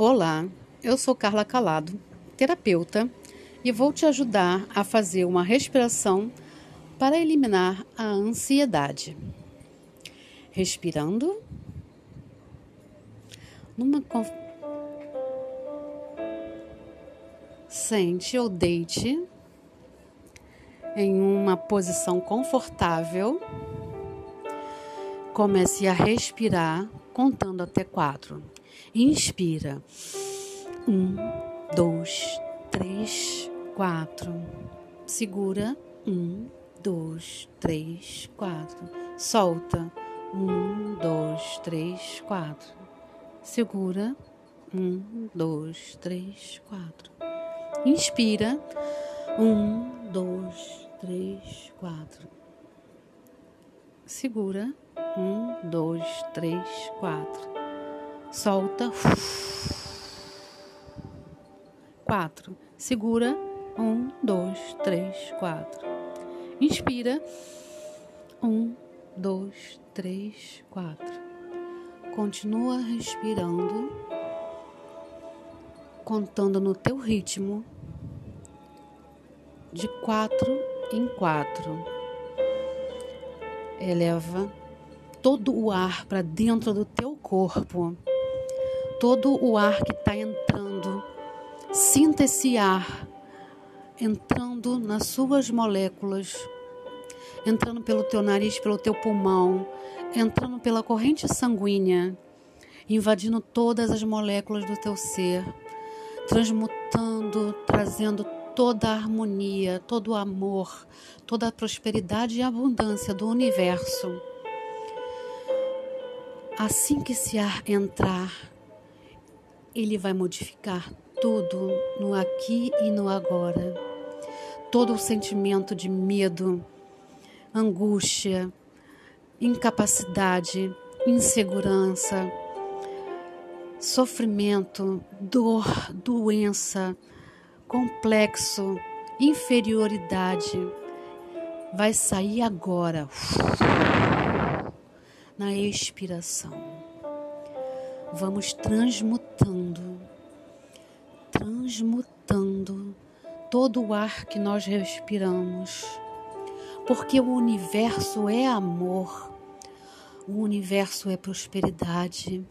Olá, eu sou Carla Calado, terapeuta, e vou te ajudar a fazer uma respiração para eliminar a ansiedade. Respirando. Numa conf... Sente ou deite em uma posição confortável. Comece a respirar contando até quatro. Inspira. Um, dois, três, quatro. Segura. Um, dois, três, quatro. Solta. Um, dois, três, quatro. Segura. Um, dois, três, quatro. Inspira. Um, dois, três, quatro. Segura. Um, dois, três, quatro solta. Quatro. Segura. Um, dois, três, quatro. Inspira. Um, dois, três, quatro. Continua respirando, contando no teu ritmo, de quatro em quatro. Eleva todo o ar para dentro do teu corpo todo o ar que está entrando. Sinta esse ar entrando nas suas moléculas, entrando pelo teu nariz, pelo teu pulmão, entrando pela corrente sanguínea, invadindo todas as moléculas do teu ser, transmutando, trazendo toda a harmonia, todo o amor, toda a prosperidade e abundância do universo. Assim que esse ar entrar, ele vai modificar tudo no aqui e no agora. Todo o sentimento de medo, angústia, incapacidade, insegurança, sofrimento, dor, doença, complexo, inferioridade vai sair agora na expiração vamos transmutando, transmutando todo o ar que nós respiramos, porque o universo é amor, o universo é prosperidade,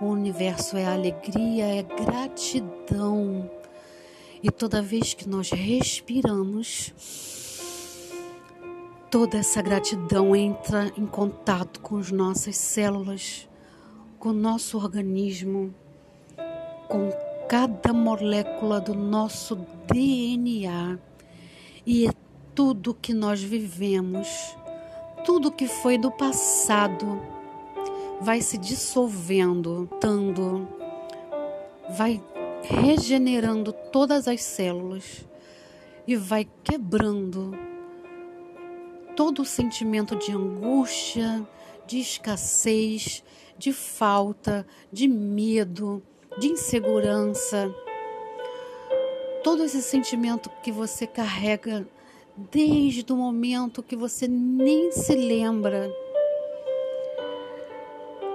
o universo é alegria, é gratidão. E toda vez que nós respiramos, toda essa gratidão entra em contato com as nossas células com o nosso organismo, com cada molécula do nosso DNA e é tudo que nós vivemos, tudo que foi do passado vai se dissolvendo, tando, vai regenerando todas as células e vai quebrando todo o sentimento de angústia, de escassez, de falta, de medo, de insegurança. Todo esse sentimento que você carrega desde o momento que você nem se lembra.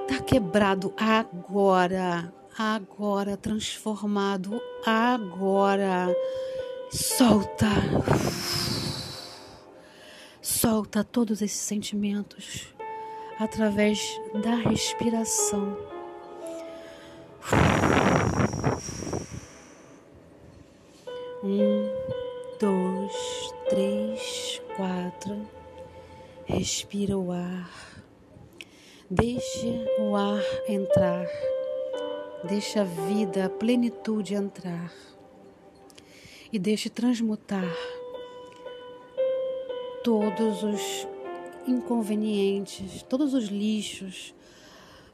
Está quebrado agora, agora, transformado agora. Solta. Solta todos esses sentimentos através da respiração. Um, dois, três, quatro. Respira o ar. Deixe o ar entrar. Deixe a vida, a plenitude entrar. E deixe transmutar todos os inconvenientes, todos os lixos,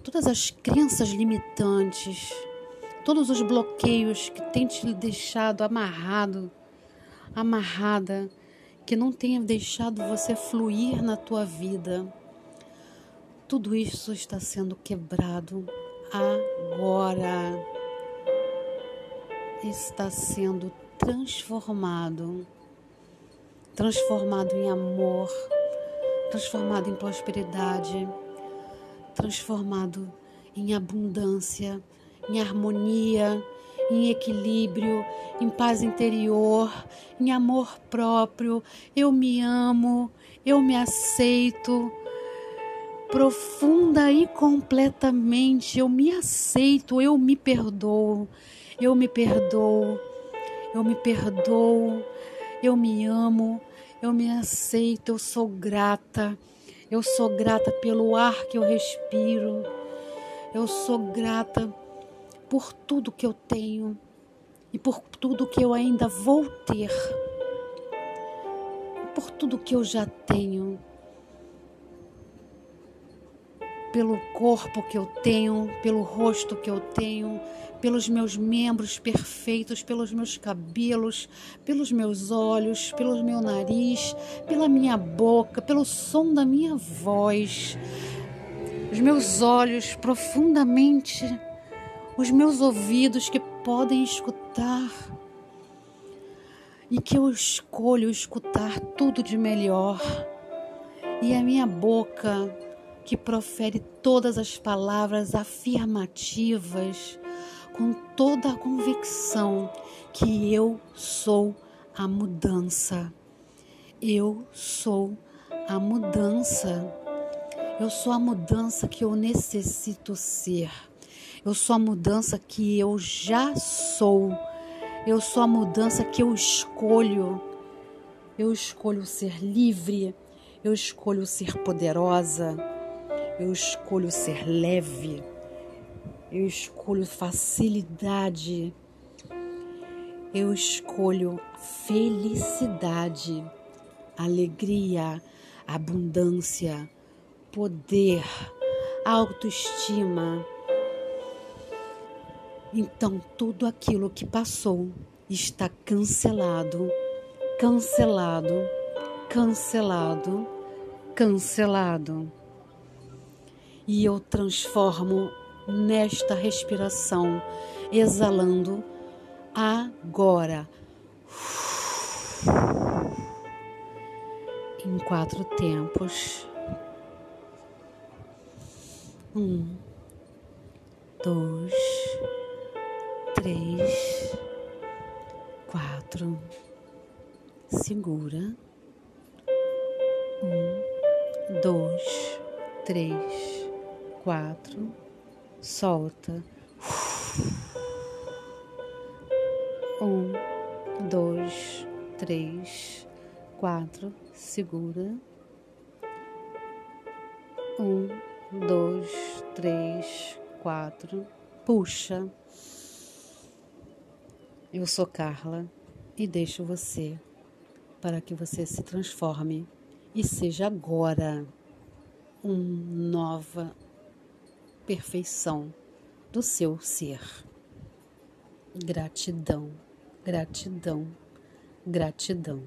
todas as crenças limitantes, todos os bloqueios que têm te deixado amarrado, amarrada, que não tenha deixado você fluir na tua vida. Tudo isso está sendo quebrado agora. Está sendo transformado transformado em amor, transformado em prosperidade, transformado em abundância, em harmonia, em equilíbrio, em paz interior, em amor próprio. Eu me amo, eu me aceito profunda e completamente. Eu me aceito, eu me perdoo, eu me perdoo, eu me perdoo, eu me amo, eu me aceito, eu sou grata. Eu sou grata pelo ar que eu respiro. Eu sou grata por tudo que eu tenho e por tudo que eu ainda vou ter. Por tudo que eu já tenho. Pelo corpo que eu tenho, pelo rosto que eu tenho, pelos meus membros perfeitos, pelos meus cabelos, pelos meus olhos, pelo meu nariz, pela minha boca, pelo som da minha voz, os meus olhos profundamente, os meus ouvidos que podem escutar. E que eu escolho escutar tudo de melhor, e a minha boca que profere todas as palavras afirmativas com toda a convicção que eu sou a mudança. Eu sou a mudança. Eu sou a mudança que eu necessito ser. Eu sou a mudança que eu já sou. Eu sou a mudança que eu escolho. Eu escolho ser livre. Eu escolho ser poderosa. Eu escolho ser leve. Eu escolho facilidade. Eu escolho felicidade, alegria, abundância, poder, autoestima. Então, tudo aquilo que passou está cancelado, cancelado, cancelado, cancelado. E eu transformo nesta respiração, exalando agora. Em quatro tempos. Um, dois, três, quatro. Segura. Um, dois, três, quatro solta. Um, dois, três, quatro, segura. Um, dois, três, quatro, puxa. Eu sou Carla e deixo você para que você se transforme e seja agora um nova perfeição do seu ser. Gratidão, gratidão, gratidão.